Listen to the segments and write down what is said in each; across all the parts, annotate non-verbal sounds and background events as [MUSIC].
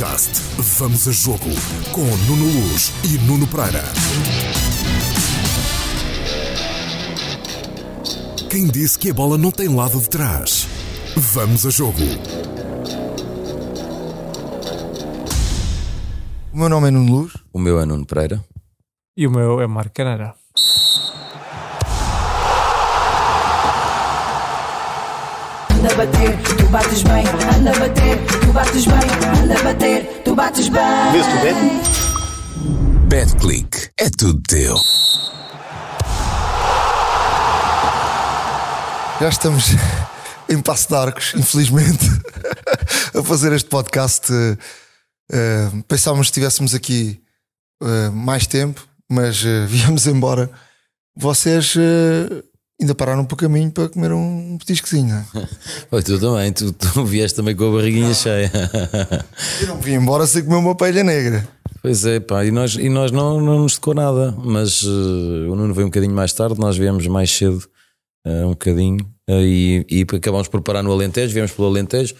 Podcast Vamos a Jogo com Nuno Luz e Nuno Pereira. Quem disse que a bola não tem lado de trás? Vamos a Jogo. O meu nome é Nuno Luz. O meu é Nuno Pereira. E o meu é Marco Canara. Anda a bater, bates bem. Anda a bater, tu bates bem. Anda a bater, tu bates bem. Vês tu, Beto? BetClick. É tudo teu. Já estamos [LAUGHS] em Passo de Arcos, infelizmente, [LAUGHS] a fazer este podcast. eh, pensávamos que estivéssemos aqui eh, mais tempo, mas eh, [LAUGHS] viemos embora. Vocês eh, ainda pararam por caminho para comer um petiscozinho, não é? [LAUGHS] Oi, tu também, tu, tu vieste também com a barriguinha cheia. Eu não vim embora sem comer uma paella negra. Pois é, pá, e nós, e nós não, não nos tocou nada, mas eh, o Nuno veio um bocadinho mais tarde, nós viemos mais cedo, eh, um bocadinho, eh, e, e acabámos por parar no Alentejo, viemos pelo Alentejo,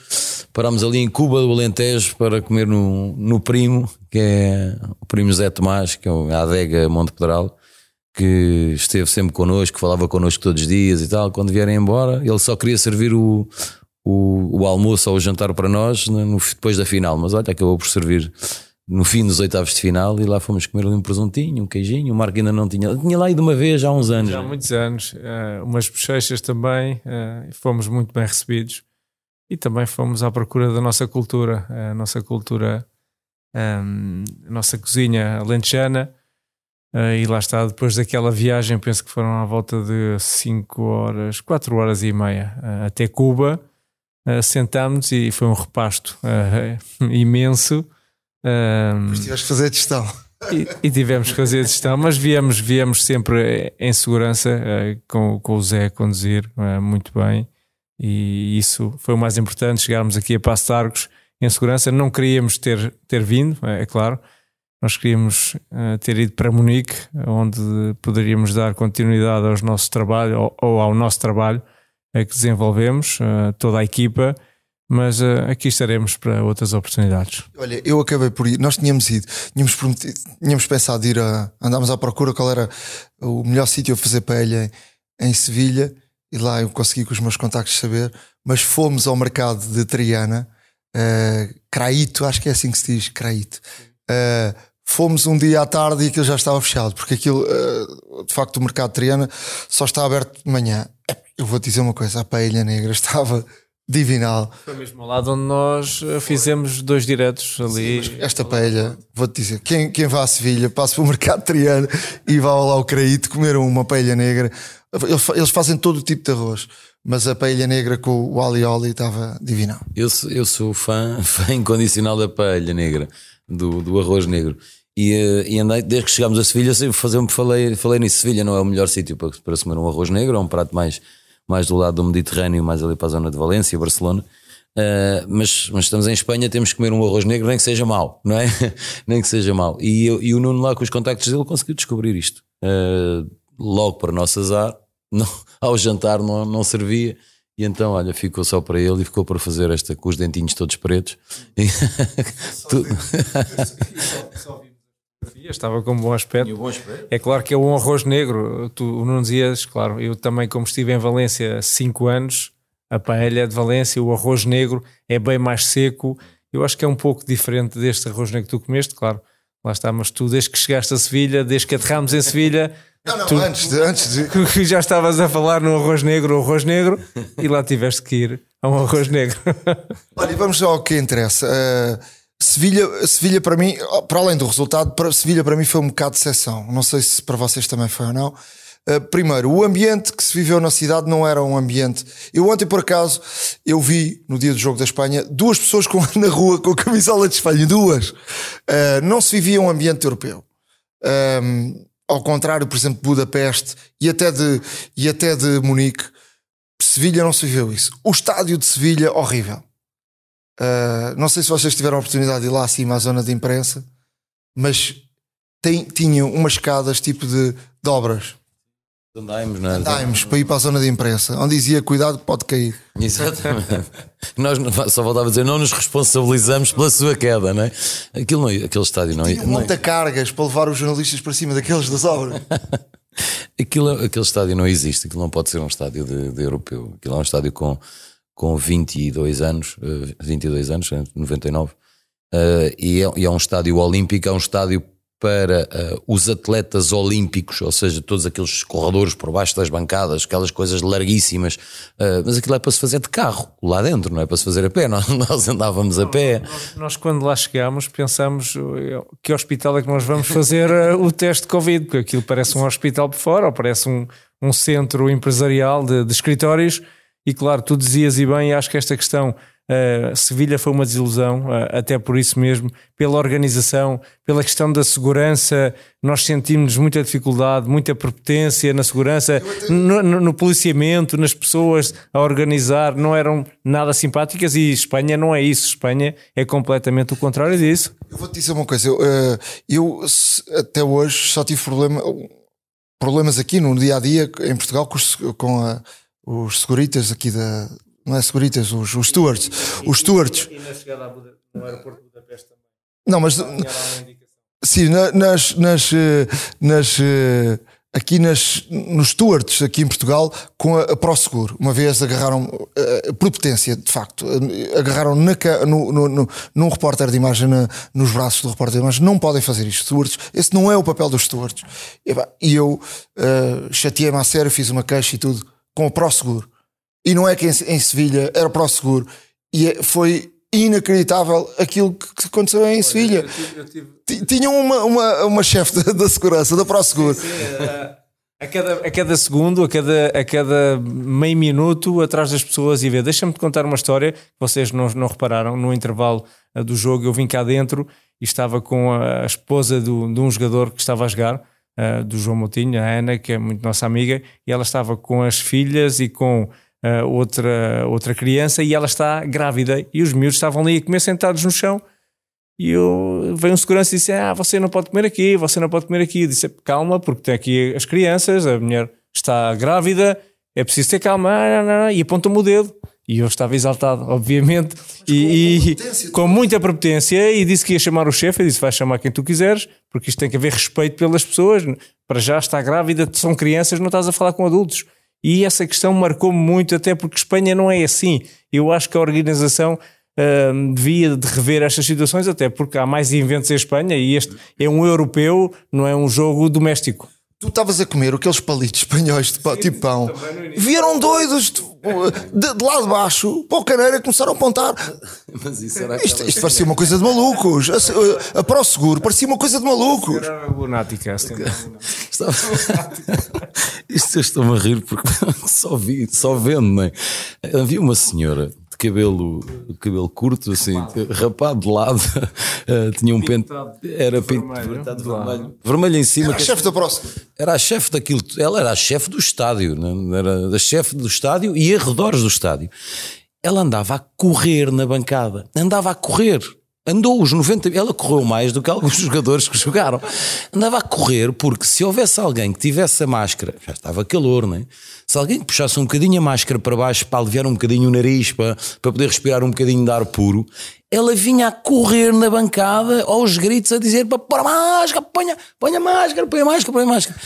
parámos ali em Cuba do Alentejo para comer no, no Primo, que é o Primo Zé Tomás, que é a adega Monte Pedral, que esteve sempre connosco, falava connosco todos os dias e tal. Quando vierem embora, ele só queria servir o, o, o almoço ou o jantar para nós no- depois da final, mas olha, acabou por servir no fim dos oitavos de final e lá fomos comer ali um presuntinho, um queijinho. O Marco ainda não tinha, tinha lá ido uma vez há uns anos. Já há muitos anos. eh, umas bochechas também. eh, e fomos muito bem recebidos. E também fomos à procura da nossa cultura. A nossa cultura, ehm, a nossa cozinha alentejana. Eh, e lá está, depois daquela viagem, penso que foram à volta de 5 horas, 4 horas e meia eh, até Cuba. Eh, sentámos e foi um repasto eh, [LAUGHS] imenso. Mas tiveste que fazer a gestão. e, e tivemos que fazer a gestão, mas viemos, viemos sempre em segurança, eh, com, com o Zé a conduzir eh, muito bem, e isso foi o mais importante. Chegarmos aqui a Passo de Arcos em segurança. Não queríamos ter, ter vindo, é, é claro, nós queríamos eh, ter ido para Munique, onde poderíamos dar continuidade aos nossos trabalhos ou, ou ao nosso trabalho eh, que desenvolvemos, eh, toda a equipa. Mas aqui estaremos para outras oportunidades. Olha, eu acabei por ir. Nós tínhamos ido, tínhamos, prometido, tínhamos pensado ir a. Andámos à procura qual era o melhor sítio a fazer paella em, em Sevilha e lá eu consegui com os meus contactos saber. Mas fomos ao mercado de Triana, uh, Craito, acho que é assim que se diz, Craito. Uh, fomos um dia à tarde e aquilo já estava fechado, porque aquilo, uh, de facto, o mercado de Triana só está aberto de manhã. Eu vou te dizer uma coisa: a paella negra [LAUGHS] estava divinal. Foi mesmo ao lado onde nós eh, fizemos dois diretos ali. Esta paella, vou-te dizer, quem, quem vá a Sevilha, passa para o [LAUGHS] mercado triano e vá lá ao Craíto comer uma paella negra. Eles Eles fazem todo o tipo de arroz, mas a paella negra com o alioli estava divinal. Eu, sou- eu sou fã, [LAUGHS] fã incondicional da paella negra, do, do arroz negro. E, eh, e andei, desde que chegámos a Sevilha, sempre fazer, falei, falei nisso. Sevilha não é o melhor sítio para, para comer um arroz negro, é um prato mais, mais do lado do Mediterrâneo, mais ali para a zona de Valência, Barcelona. Eh, mas, mas estamos em Espanha, temos que comer um arroz negro, nem que seja mau, não é? [LAUGHS] nem que seja mau. E, eu- e o Nuno, lá com os contactos dele, conseguiu descobrir isto. Eh, logo para nosso azar, [LAUGHS] não, ao jantar não, não servia. E então, olha, ficou só para ele e ficou para fazer esta com os dentinhos todos pretos. E- [LAUGHS] Tu- Estava com um bom aspecto. É claro que é um arroz negro. Tu o Nuno dizias, claro, eu também, como estive em Valência há 5 anos, a paella de Valência, o arroz negro é bem mais seco. Eu acho que é um pouco diferente deste arroz negro que tu comeste, claro. Lá está, mas tu, desde que chegaste a Sevilha, desde que aterramos em Sevilha, [LAUGHS] Não, não, Tu- antes, de, antes de. [LAUGHS] que já estavas a falar no arroz negro, o arroz negro, e lá tiveste que ir a um arroz negro. [LAUGHS] Olha, vamos ao que interessa. Uh, Sevilha, Sevilha para mim, para além do resultado, para Sevilha para mim foi um bocado de exceção. Não sei se para vocês também foi ou não. Uh, primeiro, o ambiente que se viveu na cidade não era um ambiente. Eu ontem, por acaso, eu vi no dia do jogo da Espanha duas pessoas com, [LAUGHS] na rua com a camisola de Espanha, duas. Uh, não se vivia um ambiente europeu. Um, ao contrário, por exemplo, de Budapeste e até de, e até de Munique, Sevilha não se viveu isso. O estádio de Sevilha, horrível. Uh, não sei se vocês tiveram a oportunidade de ir lá acima à zona de imprensa, mas tem, tinham umas escadas tipo de, de obras. Andaimes, não é? Andaimes para ir para a zona de imprensa, onde dizia cuidado que pode cair. Exatamente. [LAUGHS] Nós só voltava a dizer, não nos responsabilizamos pela sua queda, não é? Aquilo não, aquele estádio não, Tinha um não monte de cargas para levar os jornalistas para cima daqueles das obras. [LAUGHS] aquilo, aquele estádio não existe, aquilo não pode ser um estádio de, de europeu. Aquilo é um estádio com, com 22 anos, eh, 22 anos, 99, eh, e, é, e é um estádio olímpico, é um estádio para uh, os atletas olímpicos, ou seja, todos aqueles corredores por baixo das bancadas, aquelas coisas larguíssimas, uh, mas aquilo é para se fazer de carro lá dentro, não é para se fazer a pé. [LAUGHS] Nós, nós andávamos a pé. Nós, nós, quando lá chegámos, pensamos que hospital é que nós vamos fazer uh, o teste de Covid, porque aquilo parece um hospital por fora, ou parece um, um centro empresarial de, de escritórios. E claro, tu dizias e bem, acho que esta questão Uh, Sevilha foi uma desilusão, uh, até por isso mesmo, pela organização, pela questão da segurança. Nós sentimos muita dificuldade, muita prepotência na segurança, no, no, policiamento, nas pessoas a organizar, não eram nada simpáticas. E Espanha não é isso. Espanha é completamente o contrário disso. Eu vou te dizer uma coisa, eu, uh, eu até hoje só tive problema, problemas aqui no dia a dia em Portugal com com a, os seguritas aqui da não é seguritas, os, os stewards. Os stewards. E na chegada Buda, no aeroporto de Budapeste também. Não, mas. Sim, nas, nas, nas, aqui nas, nos stewards, aqui em Portugal, com a, a ProSeguro. Uma vez agarraram, uh, prepotência, de facto, uh, agarraram na, no, no, no, num repórter de imagem, na, nos braços do repórter de imagem. Não podem fazer isto, stewards. Esse não é o papel dos stewards. E, eu uh, chateei-me a sério, fiz uma queixa e tudo, com o ProSeguro. E não é que em, em Sevilha era o seguro. E é, foi inacreditável aquilo que aconteceu em Sevilha. Tinham uma, uma, uma chefe da, da, segurança, da ProSeguro. Sim, sim, a, cada, a cada segundo, a cada, a cada meio minuto, atrás das pessoas e ver. Deixa-me te contar uma história que vocês não, não repararam. No intervalo eh, do jogo, eu vim cá dentro e estava com a esposa do, de um jogador que estava a jogar. Uh, do João Moutinho, a Ana, que é muito nossa amiga, e ela estava com as filhas e com uh, outra, outra criança e ela está grávida e os miúdos estavam ali a comer sentados no chão e eu, veio um segurança e disse, ah, você não pode comer aqui, você não pode comer aqui. Eu disse, calma, porque tem aqui as crianças, a mulher está grávida, é preciso ter calma, e aponta-me o dedo. E eu estava exaltado, obviamente, e, com, e com muita prepotência, e disse que ia chamar o chefe. Eu disse: vai chamar quem tu quiseres, porque isto tem que haver respeito pelas pessoas. Para já está grávida, são crianças, não estás a falar com adultos. E essa questão marcou-me muito, até porque Espanha não é assim. Eu acho que a organização uh, devia de rever estas situações, até porque há mais eventos em Espanha e este é um europeu, não é um jogo doméstico. Tu estavas a comer aqueles palitos [LAUGHS] espanhóis de tipo pão. Vieram doidos de, de, de, lá de baixo para o caneira e começaram a apontar. [LAUGHS] Mas isso era isto, isto parecia uma coisa de malucos. A, a, Pro Seguro parecia uma coisa de malucos. Era lunática. Assim, isto eu estou-me a rir porque [LAUGHS] só vi, só vendo, não é? Havia uma senhora cabelo, cabelo curto, assim, rapado, rapado de lado, uh, [LAUGHS] tinha um pente, era vermelho, vermelho, vermelho em cima. Era a chefe da próxima. Era a chefe daquilo, ela era a chefe do estádio, né? era a chefe do estádio e arredores do estádio. Ela andava a correr na bancada, andava a correr. Andou os 90, ela correu mais do que alguns [LAUGHS] jogadores que jogaram. Andava a correr porque se houvesse alguém que tivesse a máscara, já estava calor, não é? Se alguém puxasse um bocadinho a máscara para baixo para aliviar um bocadinho o nariz, para, para poder respirar um bocadinho de ar puro, ela vinha a correr na bancada aos gritos a dizer para pôr a máscara, ponha a máscara, ponha a máscara, ponha a máscara.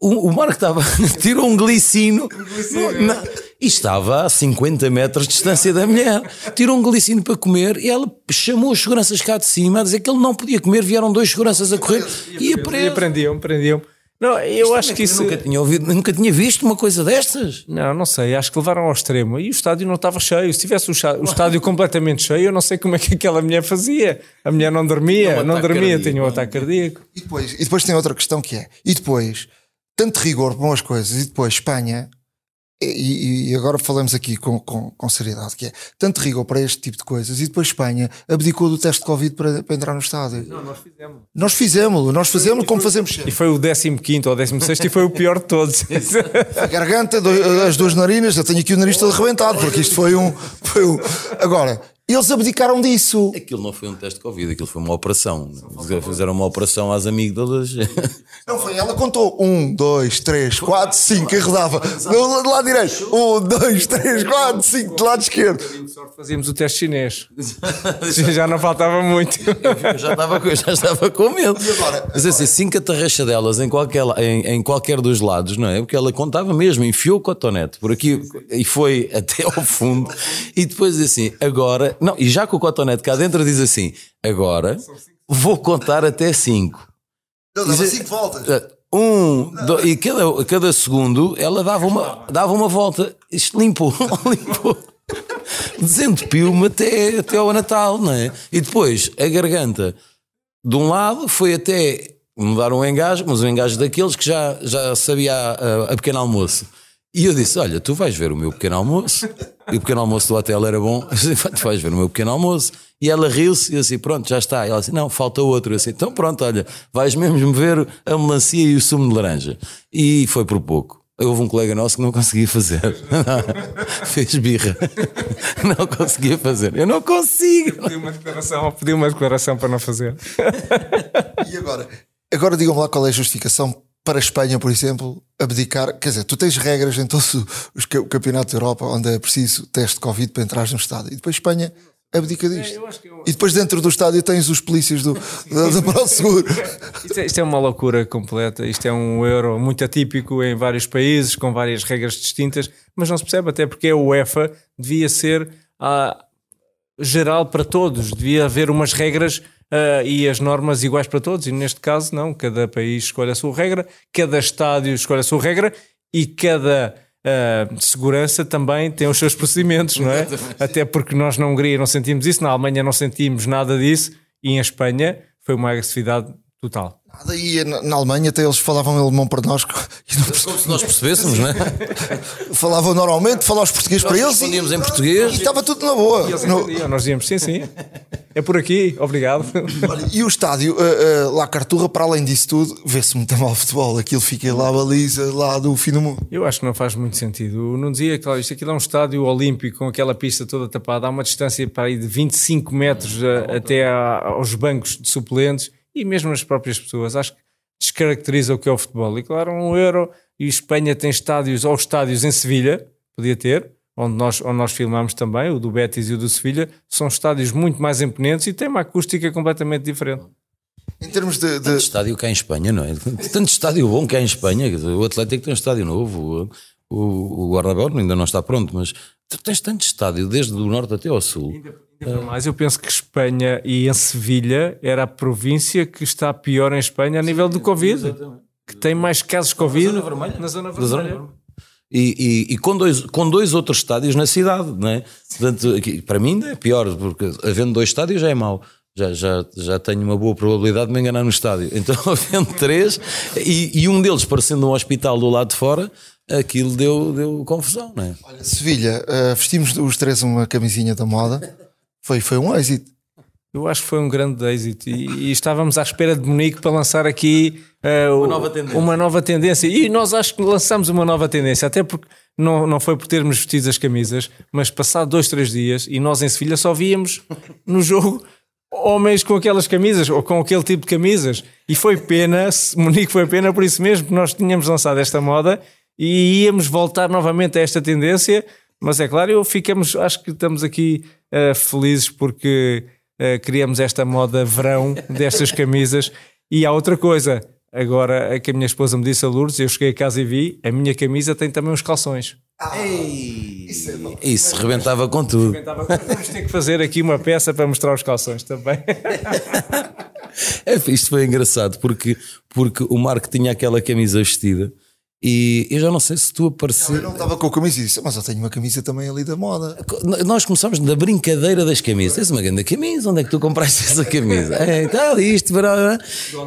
O, o Marco estava, [LAUGHS] tirou um glicino, glicino na, e estava a 50 metros de distância da mulher. Tirou um glicino para comer e ela chamou os seguranças cá de cima a dizer que ele não podia comer. Vieram dois seguranças a correr e, e, e prendiam, prendiam. Não, eu Isto acho que isso. Nunca tinha, ouvido, nunca tinha visto uma coisa destas. Não, não sei. Acho que levaram ao extremo. E o estádio não estava cheio. Se tivesse o, o estádio completamente cheio, eu não sei como é que aquela mulher fazia. A mulher não dormia, não, não dormia, cardíaco, tinha um ataque cardíaco. E depois, e depois tem outra questão que é: e depois tanto rigor para umas coisas e depois Espanha, e, e, agora falamos aqui com, com, com, seriedade, que é tanto rigor para este tipo de coisas e depois Espanha abdicou do teste de Covid para, para entrar no estádio. Não, nós fizemos. Nós fizemos, nós fizemos como fazemos sempre. E foi o 15 ou 16 e foi o pior de todos. [LAUGHS] A garganta, as duas narinas, eu tenho aqui o nariz todo arrebentado, porque isto foi um. Foi um agora, Eles abdicaram disso. Aquilo não foi um teste de Covid, aquilo foi uma operação. Fizeram uma operação às amígdalas. [LAUGHS] Não foi, ela contou. Um, dois, três, quatro, cinco, e rodava. Do lado direito. Um, dois, três, quatro, cinco, do lado esquerdo. Fazíamos o teste chinês. [LAUGHS] já não faltava muito. Eu já estava, com- já estava com medo. Mas assim, cinco atarrachadelas em qualquer, em, em qualquer dos lados, não é? Porque ela contava mesmo, enfiou o cotonete por aqui e foi até ao fundo. E depois assim, agora, não, e já com o cotonete cá dentro diz assim: agora vou contar até cinco. Ele dava cinco voltas. Um, dois, e cada, cada segundo ela dava uma, dava uma volta. Isto limpou, [LAUGHS] limpou. Desentupiu-me até, até ao Natal, não é? E depois a garganta, de um lado, foi até mudar um engajo, mas um engajo daqueles que já, já sabia a, a- a pequeno almoço. E eu disse: Olha, tu vais ver o meu pequeno almoço. E o pequeno almoço do hotel era bom. Eu disse, tu vais ver o meu pequeno almoço. E ela riu-se e eu assim: Pronto, já está. E ela disse: Não, falta outro. Eu assim: Então pronto, olha, vais mesmo ver a melancia e o sumo de laranja. E foi por pouco. Houve um colega nosso que não conseguia fazer. [LAUGHS] Fez birra. [LAUGHS] Não conseguia fazer. Eu não consigo. Pedi uma declaração, pedi uma declaração para não fazer. E agora? Agora digam-me lá qual é a justificação para a Espanha, por exemplo, abdicar. Quer dizer, tu tens regras em todos os ca- campeonatos da Europa onde é preciso teste de Covid para entrar no estádio. E depois Espanha abdica disto. E depois dentro do estádio tens os polícias do, [LAUGHS] da, da ProSeguro. [LAUGHS] Isto é, isto é uma loucura completa. Isto é um euro muito atípico em vários países, com várias regras distintas, mas não se percebe até porque a UEFA devia ser ah, geral para todos, devia haver umas regras ah, e as normas iguais para todos, e neste caso não. Cada país escolhe a sua regra, cada estádio escolhe a sua regra e cada. ah, segurança também tem os seus procedimentos, não é? Até porque nós na Hungria não sentimos isso, na Alemanha não sentimos nada disso e em Espanha foi uma agressividade total. Nada, E na, na Alemanha até eles falavam alemão para nós [LAUGHS] e não Como se nós percebêssemos, não é? [LAUGHS] falavam normalmente, falavam os portugueses para eles e, Respondíamos em português. e estava tudo na boa. Eles No- nós dizíamos sim, sim. É por aqui, obrigado. [LAUGHS] Olha, e o estádio, uh, uh, lá Carturra, para além disso tudo, vê-se muito mal futebol. Aquilo fica lá a baliza, lá do fim do mundo. Eu acho que não faz muito sentido. Não dizia que isto aqui é um estádio olímpico com aquela pista toda tapada, há uma distância para aí de 25 metros a- até a- aos bancos de suplentes e mesmo as próprias pessoas. Acho que descaracteriza o que é o futebol. E claro, um euro e Espanha tem estádios ou estádios em Sevilha, podia ter, onde nós, onde nós filmamos também, o do Betis e o do Sevilha, são estádios muito mais imponentes e têm uma acústica completamente diferente. Em termos de. de- Tanto estádio cá em Espanha, não é? Tanto estádio bom cá em Espanha. quer dizer, O Atlético tem um estádio novo, o, o, o Guardabel ainda não está pronto, mas tu tens tanto estádio, desde o norte até ao sul. Mas eu penso que Espanha e em Sevilha era a província que está pior em Espanha a nível do Covid. Que tem mais casos de Covid zona vermelha. na zona vermelha. E, e- e com, dois, com dois outros estádios na cidade, não é? Portanto, aqui, para mim ainda é pior, porque havendo dois estádios já é mau. Já, já, já tenho uma boa probabilidade de me enganar no estádio. [LAUGHS] Então, havendo três, e, e um deles parecendo um hospital do lado de fora, aquilo deu, deu confusão, não é? Olha, Sevilha, uh, vestimos os três uma camisinha da moda. Foi, foi um êxito. Eu acho que foi um grande êxito e, e estávamos à espera de Munique para lançar aqui eh, o- nova uma nova tendência. E nós acho que lançamos uma nova tendência, até porque não, não foi por termos vestido as camisas, mas passado dois, três dias e nós em Sevilha só víamos no jogo homens com aquelas camisas ou com aquele tipo de camisas. E foi pena, se- Munique foi pena por isso mesmo, que nós tínhamos lançado esta moda e íamos voltar novamente a esta tendência. Mas é claro, eu ficamos, acho que estamos aqui eh, felizes porque eh, criamos esta moda verão [LAUGHS] destas camisas. E há outra coisa, agora é que a minha esposa me disse a Lourdes, eu cheguei a casa e vi, a minha camisa tem também uns calções. Isso, rebentava com tudo. Vamos ter que fazer aqui uma peça para mostrar os calções também. [LAUGHS] É, isto foi engraçado porque, porque o Marco tinha aquela camisa vestida e eu já não sei se tu Eu apareceu. não estava com a camisa e disse, mas eu tenho uma camisa também ali da moda. Nós começámos na brincadeira das camisas. Tens uma grande camisa, onde é que tu compraste [LAUGHS] essa camisa? É, está ali, isto, blá, blá.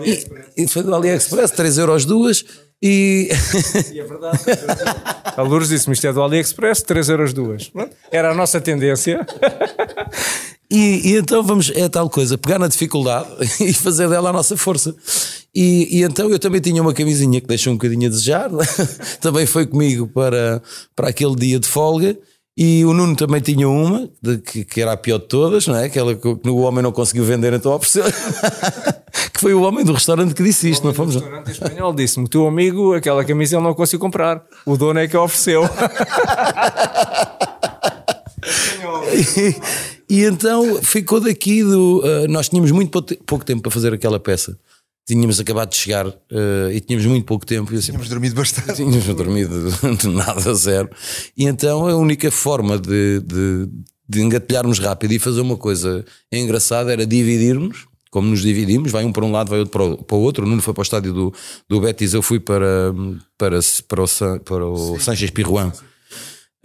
E, e foi do AliExpress, 3 euros duas. E [LAUGHS] A Lourdes disse-me isto é do AliExpress, 3 euros duas. Era a nossa tendência. E, e então vamos, é tal coisa, pegar na dificuldade [LAUGHS] e fazer dela a nossa força. E, e então eu também tinha uma camisinha que deixou um bocadinho a desejar, [LAUGHS] também foi comigo para, para aquele dia de folga. E o Nuno também tinha uma, de, que, que, era a pior de todas, não é? Aquela que, o homem não conseguiu vender, então ofereceu. [LAUGHS] que foi o homem do restaurante que disse isto, não fomos? O restaurante espanhol disse-me: teu amigo, aquela camisa ele não conseguiu comprar. O dono é que a ofereceu. E, então ficou daqui do. Uh, nós tínhamos muito pouco tempo para fazer aquela peça. Tínhamos acabado de chegar uh, e tínhamos muito pouco tempo. E assim, tínhamos dormido bastante. Tínhamos dormido [LAUGHS] de nada, zero. E então a única forma de, de, de engatilharmos rápido e fazer uma coisa engraçada era dividirmos como nos dividimos, vai um para um lado, vai outro para o, para o outro. O Nuno foi para o estádio do, do Betis, eu fui para, para, para o, para o Sanches Pirruan.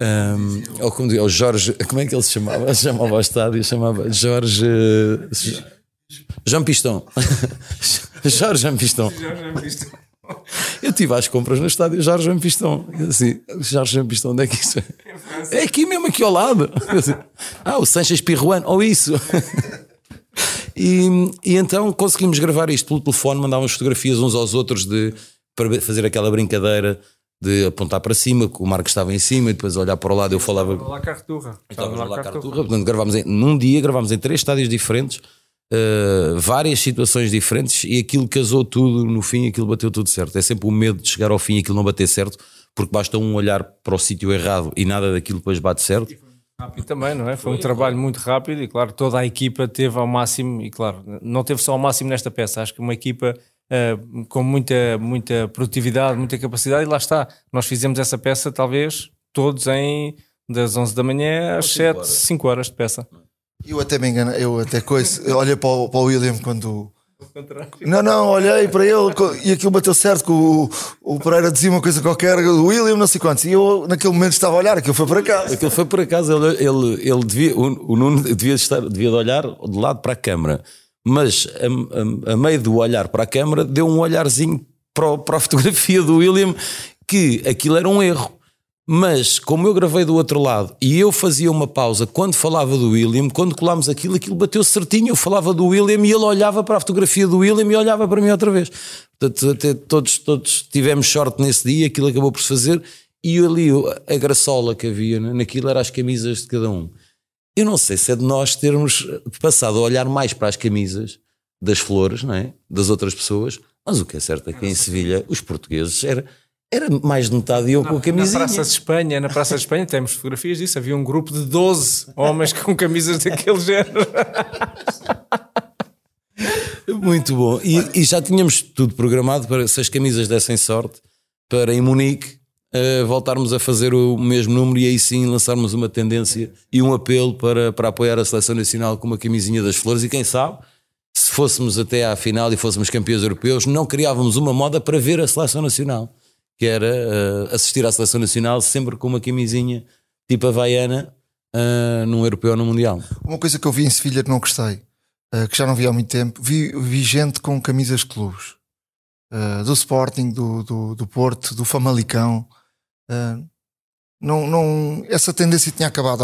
Um, ou como digo, o Jorge, como é que ele se chamava? Se [LAUGHS] chamava o estádio, chamava Jorge. Jean Piston. [LAUGHS] Jorge Jean Piston. Eu estive às compras no estádio Jorge Jean Piston. Assim, Jorge Jean Piston, onde é que isso é? É aqui mesmo, aqui ao lado. Assim, ah, o Sanches Pirruan, ou isso. E, e, então conseguimos gravar isto pelo telefone, mandávamos fotografias uns aos outros de, para fazer aquela brincadeira de apontar para cima, que o Marco estava em cima e depois olhar para o lado eu falava. Estava lá Carturra. Estava lá Carturra. Portanto, gravámos em, num dia, gravámos em três estádios diferentes, uh, várias situações diferentes e aquilo casou tudo no fim, aquilo bateu tudo certo. É sempre o medo de chegar ao fim e aquilo não bater certo, porque basta um olhar para o sítio errado e nada daquilo depois bate certo. Rápido também, não é? Foi um trabalho muito rápido e, claro, toda a equipa teve ao máximo, e, claro, não teve só ao máximo nesta peça. Acho que uma equipa uh, com muita, muita produtividade, muita capacidade, e lá está. Nós fizemos essa peça, talvez, todos em das 11 da manhã às 7, 5 horas de peça. Eu até me engano, eu até coisa, olhei para o, para o William quando não, não, olhei para ele e aquilo bateu certo que o, o Pereira dizia uma coisa qualquer, o William, não sei quantos, e eu naquele momento estava a olhar, aquilo foi para casa. Aquilo foi para casa, ele, ele, ele devia, o, o Nuno devia, estar, devia de olhar de lado para a câmara, mas a, a, a meio do olhar para a câmara deu um olharzinho para, para a [LAUGHS] fotografia do William que aquilo era um erro. Mas, como eu gravei do outro lado e eu fazia uma pausa quando falava do William, quando colámos aquilo, aquilo bateu certinho. Eu falava do William e ele olhava para a fotografia do William e olhava para mim outra vez. Portanto, até todos, todos tivemos sorte nesse dia, aquilo acabou por se fazer. E ali a graçola que havia naquilo era as camisas de cada um. Eu não sei se é de nós termos passado a olhar mais para as camisas das flores, não é? das outras pessoas, mas o que é certo é que em Sevilha os portugueses era era mais de metade eu com a camisinha. Na Praça de Espanha, na Praça de Espanha temos fotografias disso. Havia um grupo de 12 homens com camisas daquele género. [LAUGHS] Muito bom. E, e, já tínhamos tudo programado para, se as camisas dessem sorte, para em Munique uh, voltarmos a fazer o mesmo número e aí sim lançarmos uma tendência e um apelo para, para apoiar a seleção nacional com uma camisinha das flores. E quem sabe, se fôssemos até à final e fôssemos campeões europeus, não criávamos uma moda para ver a seleção nacional que era uh, assistir à seleção nacional sempre com uma camisinha tipo havaiana uh, num europeu ou no mundial. Uma coisa que eu vi em Sevilha que não gostei, uh, que já não vi há muito tempo, vi, vi gente com camisas de clubes. do Sporting, do, do, do, Porto, do Famalicão. Não, não, essa tendência tinha acabado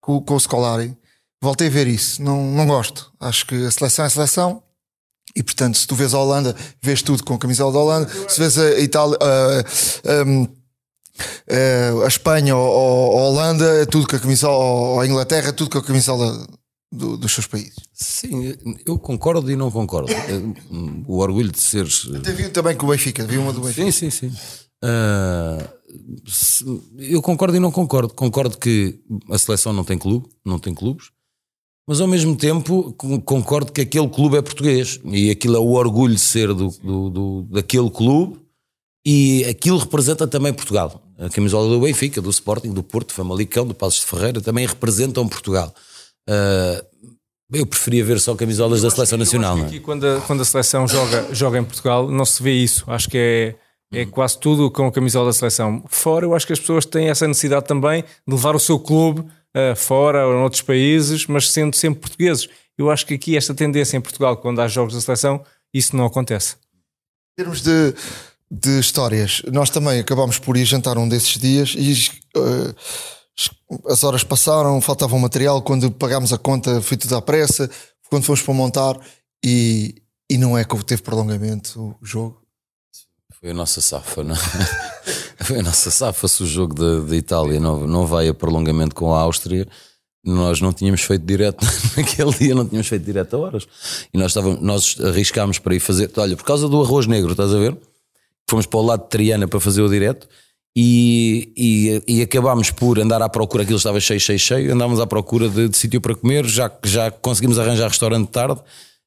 com, com o Scolari. Voltei a ver isso. Não, não gosto. Acho que a seleção é a seleção e portanto, se tu vês a Holanda, vês tudo com a camisola da Holanda. Se vês a Itália, a, a, a Espanha ou a Holanda, é tudo com a camisola, ou a Inglaterra, é tudo com a camisola do, dos seus países. Sim, eu concordo e não concordo. o orgulho de seres. Até vi também com o Benfica, vi uma do Benfica. Sim, sim, sim. Uh, eu concordo e não concordo. Concordo que a seleção não tem clube, não tem clubes mas ao mesmo tempo concordo que aquele clube é português e aquilo é o orgulho de ser do, do, do, daquele clube e aquilo representa também Portugal. A camisola do Benfica, do Sporting, do Porto, do Famalicão, do Passos de Ferreira também representam Portugal. Uh, eu preferia ver só camisolas da seleção nacional. Não é? aqui, quando, a, quando a seleção joga, joga em Portugal, não se vê isso. Acho que é, é quase tudo com a camisola da seleção. Fora, eu acho que as pessoas têm essa necessidade também de levar o seu clube uh, fora ou em outros países, mas sendo sempre portugueses. Eu acho que aqui esta tendência em Portugal, quando há jogos da seleção, isso não acontece. Em termos de, de histórias, nós também acabámos por ir jantar um desses dias e uh, as horas passaram, faltava um material. Quando pagámos a conta, foi tudo à pressa. Quando fomos para montar, e, e não é que teve prolongamento o jogo. Foi a nossa safa, não é? [LAUGHS] Foi a nossa safa se o jogo da, Itália não, não vai a prolongamento com a Áustria. Nós não tínhamos feito direto [LAUGHS] naquele dia, não tínhamos feito direto a horas. E nós, estávamos, nós arriscámos para ir fazer. Olha, por causa do arroz negro, estás a ver? Fomos para o lado de Triana para fazer o direto e, e, e acabámos por andar à procura, aquilo estava cheio, cheio, cheio. Andámos à procura de, de sítio para comer, já, já conseguimos arranjar restaurante de tarde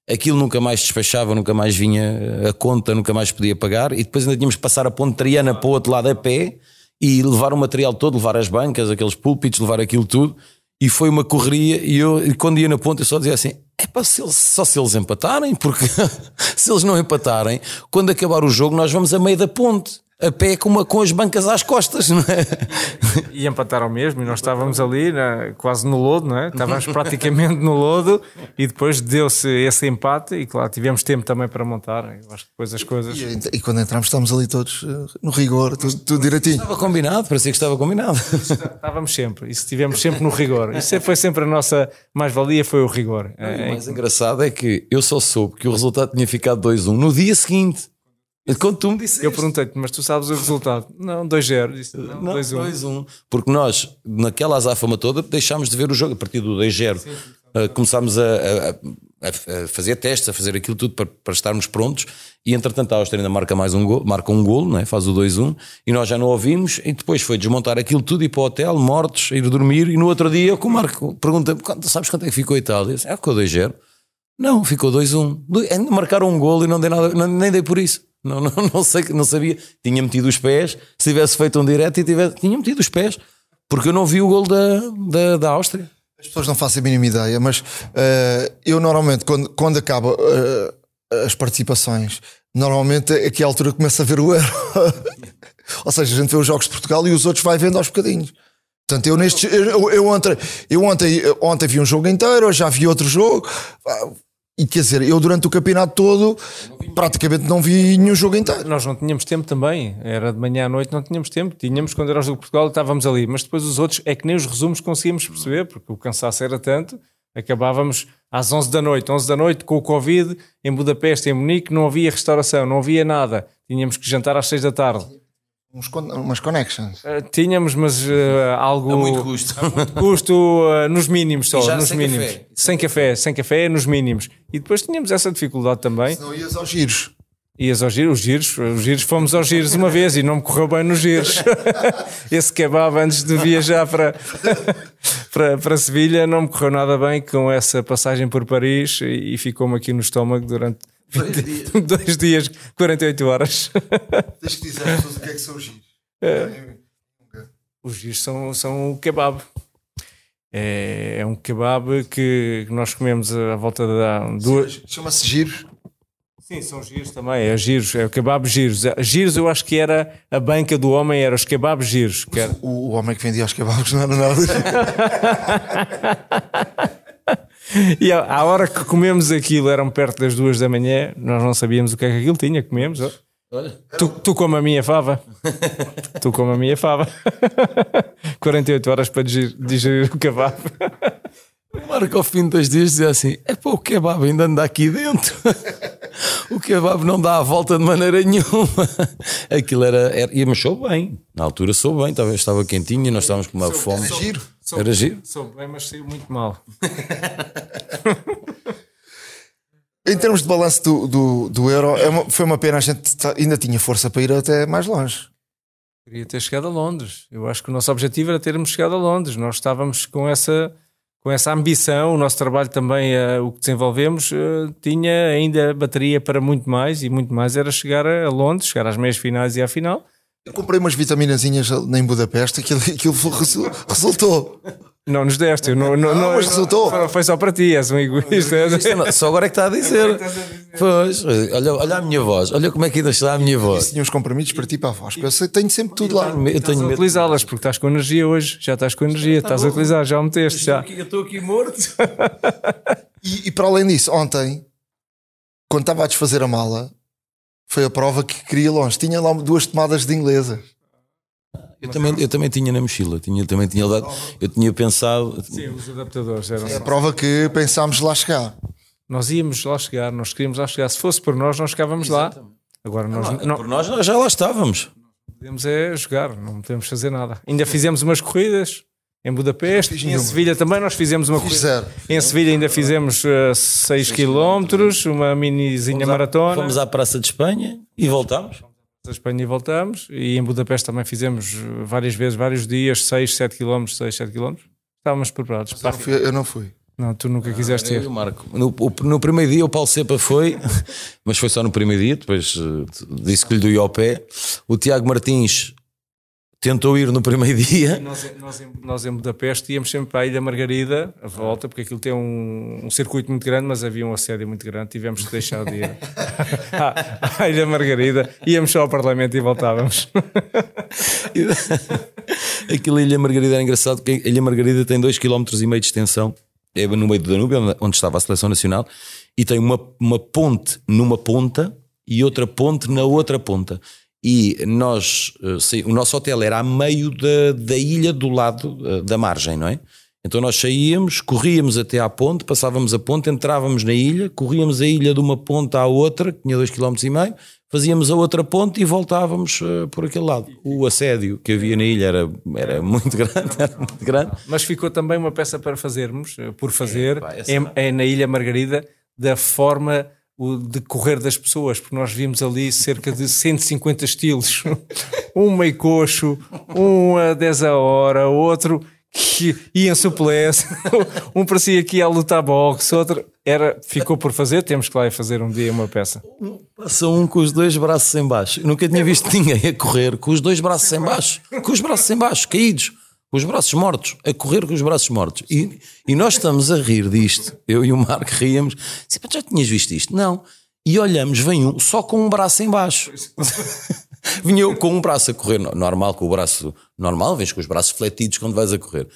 aquilo nunca mais despachava, nunca mais vinha a conta, nunca mais podia pagar, e depois ainda tínhamos que passar a ponte Triana para o outro lado a pé e levar o material todo, levar as bancas, aqueles púlpitos, levar aquilo tudo. E foi uma correria, e eu, e quando ia na ponte, eu só dizia assim: é para se eles, só se eles empatarem, porque [LAUGHS] se eles não empatarem, quando acabar o jogo, nós vamos a meio da ponte a pé com, uma, com as bancas às costas, não é? E empataram mesmo, e nós estávamos ali na, quase no lodo, não é? Estávamos praticamente no lodo e depois deu-se esse empate e claro, tivemos tempo também para montar. Eu acho que depois as coisas. E, e quando entramos estávamos ali todos uh, no rigor, tudo, tudo direitinho. Estava combinado, parecia que estava combinado. Estávamos sempre, isso estivemos sempre no rigor. Isso foi sempre a nossa mais-valia, foi o rigor. o mais engraçado é que eu só soube que o resultado tinha ficado 2-1 no dia seguinte. Quando tu me disseste. Eu perguntei-te, mas tu sabes o resultado? Não, 2-0. Disse, Não, 2-1. Porque nós, naquela azáfama toda, deixámos de ver o jogo a partir do 2-0. Uh, começámos a, a, a, fazer testes, a fazer aquilo tudo para, para estarmos prontos. E entretanto, a Áustria ainda marca mais um gol, marca um golo, é? faz o 2-1. E nós já não ouvimos. E depois foi desmontar aquilo tudo, ir para o hotel, mortos, ir dormir. E no outro dia, o Marco pergunta: sabes quanto é que ficou a Itália? Disse, ah, ficou 2-0. Não, ficou 2-1. Ainda marcaram um golo e não dei nada, nem dei por isso. Não, não, não sei, não sabia. Tinha metido os pés. Se tivesse feito um direto e tivesse, tinha metido os pés, porque eu não vi o gol da, da, da Áustria. As pessoas não fazem a mínima ideia, mas uh, eu normalmente, quando, quando acaba uh, as participações, normalmente é aqui à altura começa a ver o Euro. [LAUGHS] Ou seja, a gente vê os jogos de Portugal e os outros vai vendo aos bocadinhos. Portanto, eu neste. Eu, eu, ontem, eu ontem, ontem vi um jogo inteiro, já vi outro jogo. E quer dizer, eu durante o campeonato todo praticamente não vi nenhum jogo inteiro. Nós não tínhamos tempo também, era de manhã à noite, não tínhamos tempo. Tínhamos quando era o jogo de Portugal, estávamos ali, mas depois os outros é que nem os resumos conseguíamos perceber, porque o cansaço era tanto. Acabávamos às 11 da noite, 11 da noite com o Covid em Budapeste, em Munique, não havia restauração, não havia nada. Tínhamos que jantar às 6 da tarde uns, umas connections. Uh, tínhamos, mas uh, algo. A muito custo. A muito custo, uh, nos mínimos só. nos sem mínimos. Café. Sem café, sem café, nos mínimos. E depois tínhamos essa dificuldade também. não ias aos giros. Ias aos giros, os giros, os giros, fomos aos giros uma vez e não me correu bem nos giros. [LAUGHS] Esse kebab antes de viajar para, para, para Sevilha não me correu nada bem com essa passagem por Paris e, e ficou-me aqui no estômago durante [LAUGHS] Dois dias. Dois dias, 48 horas. Tens que dizer às pessoas o que é que são os giros. É. Os giros são, são o kebab. É, é um kebab que nós comemos à volta da. Duas... Chama-se giros. Sim, são giros também, é giros, é o kebab giros. Giros eu acho que era a banca do homem, era os kebabs giros. Que era... o, o homem que vendia os kebabs não era nada. [LAUGHS] E à hora que comemos aquilo, eram perto das duas da manhã, nós não sabíamos o que é que aquilo tinha, comemos. Olha. Tu, tu como a minha fava. [LAUGHS] tu como a minha fava. [LAUGHS] 48 horas para digerir o kebab. O Marco, ao fim de dois dias, dizia assim: é pá, o kebab ainda anda aqui dentro. [LAUGHS] o kebab não dá a volta de maneira nenhuma. Aquilo era. era e sou bem. Na altura sou bem, estava, estava quentinho e nós estávamos com uma fome. Era giro. Sou, era giro. Sou bem, mas saiu muito mal. [LAUGHS] em termos de balanço do, do, do Euro, é uma, foi uma pena. A gente tá, ainda tinha força para ir até mais longe. Queria ter chegado a Londres. Eu acho que o nosso objetivo era termos chegado a Londres. Nós estávamos com essa com essa ambição, o nosso trabalho também, uh, o que desenvolvemos, uh, tinha ainda bateria para muito mais e muito mais era chegar a, Londres, chegar às meias finais e à final. Eu comprei umas vitaminazinhas em Budapeste, aquilo, aquilo resultou. Não nos deste, eu não, não, não, mas resultou. Foi só para ti, és um egoísta. Só agora é que está [LAUGHS] a dizer. Pois, olha, olha a minha voz, olha como é que ainda está a minha voz. Tinha uns comprimidos para ti para a voz, eu sei, tenho sempre tudo lá. Eu tenho a utilizá-las porque estás com energia hoje, já estás com energia, tá estás a utilizar, já o meteste. Já. Eu estou aqui morto. [LAUGHS] E, e para além disso, ontem, quando estava a desfazer a mala, foi a prova que queria longe. Tinha lá duas tomadas de inglesa. Eu também, eu também tinha na mochila, tinha, também tinha dado, eu tinha pensado. Sim, os adaptadores eram. É a prova que pensámos lá chegar. Nós íamos lá chegar, nós queríamos lá chegar. Se fosse por nós, nós ficávamos Exatamente. lá. Agora nós não, não, Por nós, nós já lá estávamos. Podemos é jogar, não podemos fazer nada. Ainda fizemos umas corridas em Budapeste, em nenhuma. Sevilha também nós fizemos uma zero. Em Sevilha ainda fizemos 6 km, uma minizinha maratona. Fomos à Praça de Espanha e voltámos. a Espanha e voltamos. E em Budapeste também fizemos eh, várias vezes, vários dias, 6, 7 km, 6, 7 km. Estávamos preparados. Eu não fui- Eu não fui. Não, tu nunca quiseste Eu e ter. o Marco. No, o- no primeiro dia o Paulo Cepa foi, [LAUGHS] mas foi só no primeiro dia, depois eh, disse que lhe doía ao pé. O Tiago Martins tentou ir no primeiro dia. Nós, nós, em, nós em Budapeste íamos sempre para a Ilha Margarida, a volta, porque aquilo tem um, um circuito muito grande, mas havia um assédio muito grande, tivemos que deixar de ir [LAUGHS] à, à Ilha Margarida, íamos só ao Parlamento e voltávamos. [LAUGHS] Aquilo Ilha Margarida era engraçado, porque a Ilha Margarida tem 2,5 km de extensão, é no meio do Danúbio, onde- onde estava a seleção nacional, e tem uma, uma ponte numa ponta e outra ponte na outra ponta. E nós, eh, o nosso hotel era a meio da, da ilha do lado eh, da margem, não é? Então nós saíamos, corríamos até à ponte, passávamos a ponte, entrávamos na ilha, corríamos a ilha de uma ponta à outra, que tinha 2,5 km, fazíamos a outra ponte e voltávamos eh, por aquele lado. O assédio que havia na ilha era, era muito [LAUGHS] grande, era muito grande. Mas ficou também uma peça para fazermos, por fazer, pá, essa é, é na Ilha Margarida, da forma o de correr das pessoas, porque nós vimos ali cerca de 150 estilos. [LAUGHS] Um meio coxo, um a 10 a hora, outro que ia em suplesse, [LAUGHS] um parecia que ia lutar boxe, outro era, ficou por fazer, temos que lá ir fazer um dia uma peça. Passa um com os dois braços em baixo. Nunca tinha visto ninguém a correr com os dois braços em baixo, com os braços em baixo, caídos, com os braços mortos, a correr com os braços mortos. E, e nós estamos a rir disto, eu e o Marco ríamos. Disse, "Pá, Já tinhas visto isto? Não. E olhamos, vem um só com um braço em baixo. [LAUGHS] Vinha eu com um braço a correr, no- normal, com o braço normal, vens com os braços fletidos quando vais a correr.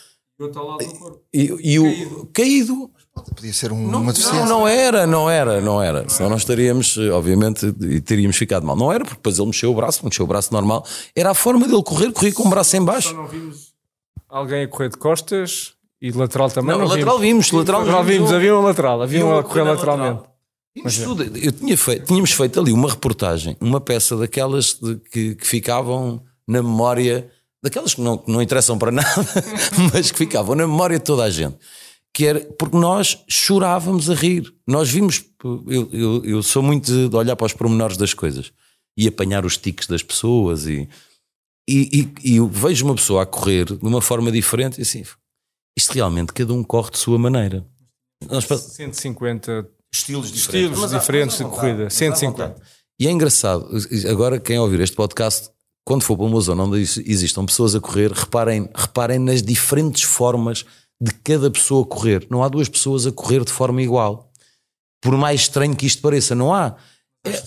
E, e o caído, Podia ser um- não, uma deficiência. não, não era, não era, não era. Senão nós estaríamos, obviamente, e teríamos ficado mal. Não era, porque depois ele mexeu o braço, mexeu o braço normal. Era a forma dele correr, corria com o braço em baixo. Não vimos alguém a correr de costas e de lateral também. Não, Não, lateral vimos, lateral Lateral vimos. vimos, havia um lateral, havia um a correr lateralmente. Vimos tudo. Eu tinha feito, tínhamos feito ali uma reportagem, uma peça daquelas de- que, que ficavam na memória, daquelas que não, que não interessam para [LAUGHS] nada, mas que ficavam na memória de toda a gente. Que era porque nós chorávamos a rir. Nós vimos, eu, eu, eu sou muito de olhar para os pormenores das coisas e apanhar os tiques das pessoas e, e, e, e eu vejo uma pessoa a correr de uma forma diferente e assim, isto realmente cada um corre de sua maneira. Nós pa- 150 estilos estilos Mas há- diferentes mas de corrida. mas há 150. vontade. E é engraçado, agora quem ouvir este podcast, quando for para uma zona onde is- existam pessoas a correr, reparem, reparem nas diferentes formas de cada pessoa correr. Não há duas pessoas a correr de forma igual. Por mais estranho que isto pareça, não há.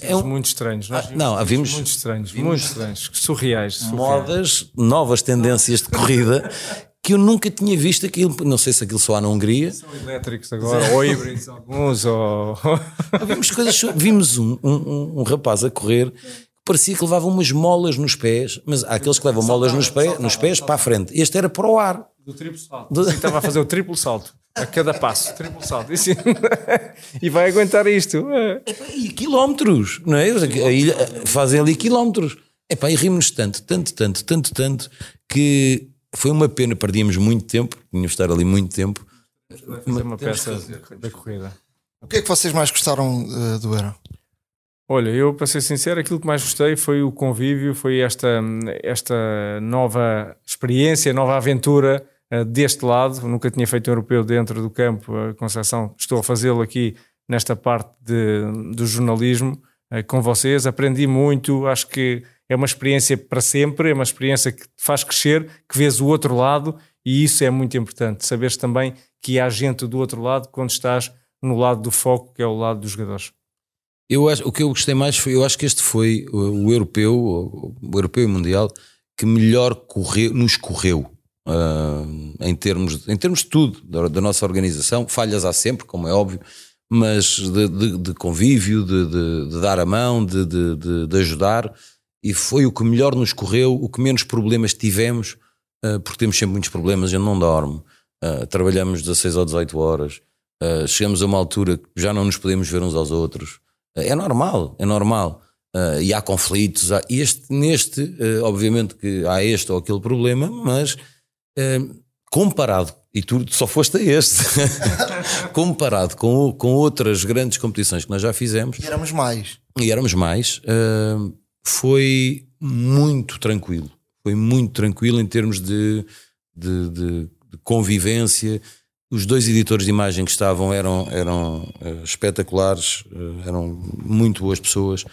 É, é um- Muito estranhos. Nós Ah, vimos não, vimos- muito estranhos, muito estranhos, surreais. surreais. modas, novas tendências de corrida [LAUGHS] que eu nunca tinha visto aquilo. Não sei se aquilo só há na Hungria. São elétricos agora, ou híbridos alguns, ou... Vimos coisas. Vimos um, um, um- rapaz a correr parecia que levava umas molas nos pés, mas há aqueles que levam molas nos, pés, nos pés para a frente. Este era para o ar. Do triplo salto. Assim, estava a fazer o triplo salto. A cada passo, triplo salto. E, assim- [LAUGHS] e vai aguentar isto. E quilómetros, não é? A ilha, fazem ali quilómetros. Epá, e rimos tanto, tanto, tanto, tanto, tanto, que foi uma pena, perdíamos muito tempo, tínhamos de estar ali muito tempo. Fazer uma peça da corrida. O que é que vocês mais gostaram eh, do Euro? Olha, eu para ser sincero, aquilo que mais gostei foi o convívio, foi esta, esta nova experiência, nova aventura eh, deste lado. Nunca tinha feito um europeu dentro do campo, a Conceição, estou a fazê-lo aqui nesta parte de, do jornalismo eh, com vocês. Aprendi muito, acho que é uma experiência para sempre, é uma experiência que te faz crescer, que vês o outro lado e isso é muito importante. Saberes também que há gente do outro lado quando estás no lado do foco, que é o lado dos jogadores. Eu acho, o que eu gostei mais foi, eu acho que este foi o, o europeu, o, europeu e mundial que melhor correu, nos correu ah, em, termos, em termos de tudo, da, da nossa organização. Falhas há sempre, como é óbvio, mas de, de- de convívio, de, de- dar a mão, de, ajudar. E foi o que melhor nos correu, o que menos problemas tivemos, ah, porque temos sempre muitos problemas, a gente não dorme. Ah, trabalhamos 16 ou 18 horas, chegamos a uma altura que já não nos podemos ver uns aos outros. É normal, é normal. Uh, e há conflitos. Há este, neste, uh, obviamente que há este ou aquele problema, mas uh, comparado, e tu só foste a este, [LAUGHS] comparado com, com outras grandes competições que nós já fizemos. E éramos mais. E éramos mais. foi muito tranquilo. Foi muito tranquilo em termos de, de, de, de convivência. Os dois editores de imagem que estavam eram, eram espetaculares, eram muito boas pessoas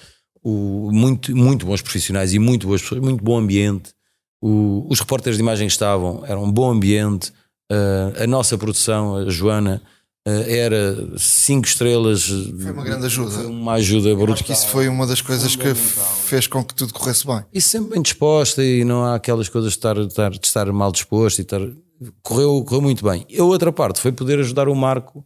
o, muito, muito bons profissionais e muito boas pessoas, muito bom ambiente. O, os repórteres de imagem que estavam, era um bom ambiente. Uh, a nossa produção, a Joana, uh, era cinco estrelas. Foi uma grande ajuda. Foi uma ajuda brutal. Acho que isso foi uma das coisas que fez com que tudo corresse bem. E sempre bem disposta e não há aquelas coisas de estar, de estar, de estar mal disposto e estar. Correu, correu muito bem. E a outra parte foi poder ajudar o Marco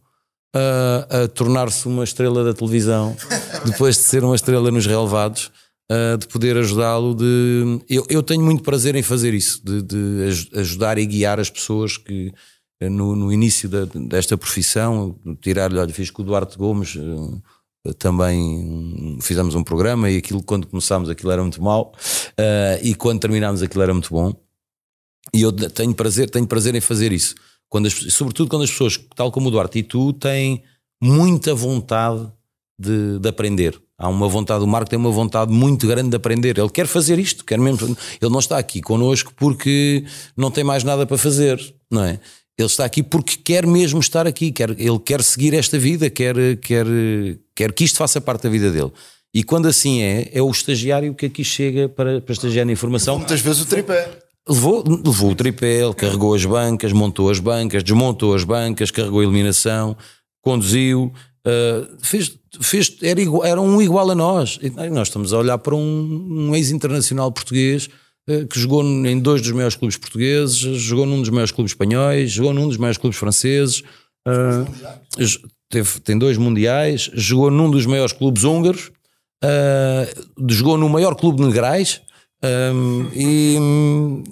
a, a tornar-se uma estrela da televisão, [LAUGHS] depois de ser uma estrela nos relevados, uh, de poder ajudá-lo. De eu, eu tenho muito prazer em fazer isso, de, de ajudar e guiar as pessoas que eh, no, no início da, desta profissão, tirar-lhe, olha, fiz com o Duarte Gomes. Uh, também fizemos um programa e aquilo quando começámos aquilo era muito mau uh, e quando terminámos aquilo era muito bom e eu tenho prazer tenho prazer em fazer isso quando as, sobretudo quando as pessoas, tal como o Duarte e tu, têm muita vontade de, de, aprender. Há uma vontade, o Marco tem uma vontade muito grande de aprender. Ele quer fazer isto, quer mesmo. Ele não está aqui connosco porque não tem mais nada para fazer, não é? Ele está aqui porque quer mesmo estar aqui, quer, ele quer seguir esta vida, quer, quer, quer que isto faça parte da vida dele. E quando assim é, é o estagiário que aqui chega para, para estagiar na informação. Muitas vezes o tripé. Levou, levou o tripé, carregou as bancas, montou as bancas, desmontou as bancas, carregou a iluminação, conduziu, uh, fez, fez, era, igual, era um igual a nós. E nós estamos a olhar para um, um ex-internacional português uh, que jogou em dois dos maiores clubes portugueses, jogou num dos maiores clubes espanhóis, jogou num dos maiores clubes franceses, uh, teve, tem dois mundiais, jogou num dos maiores clubes húngaros, jogou no maior clube de Negrais um, e,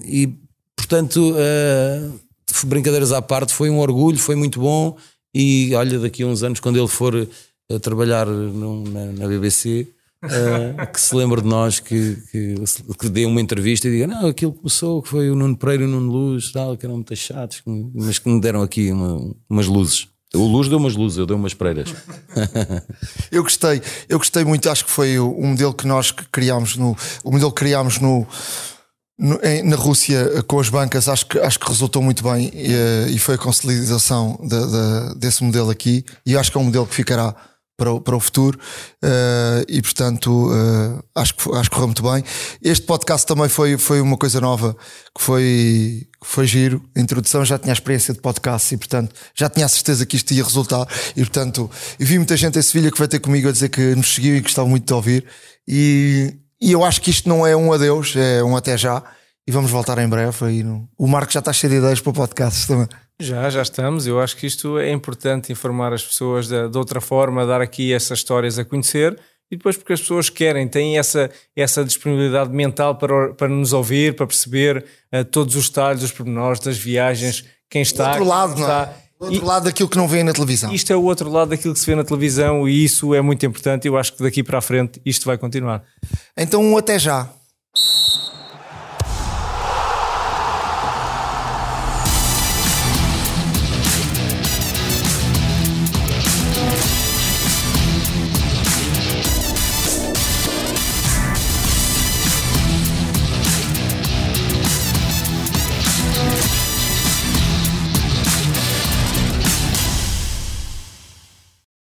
e, portanto, uh, brincadeiras à parte, foi um orgulho, foi muito bom. E olha, daqui a uns anos, quando ele for a trabalhar na, na, BBC, uh, ah, que se lembre de nós, que, que, que, dê uma entrevista e diga: Não, aquilo começou, que foi o Nuno Pereira e o Nuno Luz, tal, que eram muito chatos, mas que me deram aqui uma, umas luzes. O Luz deu umas luzes, eu dei umas preiras. [LAUGHS] eu gostei, eu gostei muito, acho que foi o, modelo que nós criámos no. O modelo que criámos no, no na Rússia com as bancas, acho que, acho que resultou muito bem e, e foi a consolidação de, de, desse modelo aqui. E acho que é um modelo que ficará para o, para o futuro uh, e portanto uh, acho, que, acho que correu muito bem. Este podcast também foi, foi uma coisa nova que foi, que foi giro. A introdução já tinha a experiência de podcast e portanto já tinha a certeza que isto ia resultar. E portanto, eu vi muita gente em Sevilha que vai ter comigo a dizer que nos seguiu e gostava muito de ouvir. E, e eu acho que isto não é um adeus, é um até já. E vamos voltar em breve. No... O Marco já está cheio de ideias para o podcast também. Já, já estamos. Eu acho que isto é importante informar as pessoas de, de, outra forma, dar aqui essas histórias a conhecer e depois porque as pessoas querem, têm essa, essa disponibilidade mental para, para nos ouvir, para perceber uh, todos os detalhes, os pormenores das viagens, quem está. O outro lado, não é? O outro e, lado daquilo que não vê na televisão. Isto é o outro lado daquilo que se vê na televisão e isso é muito importante. Eu acho que daqui para a frente isto vai continuar. Então, até já.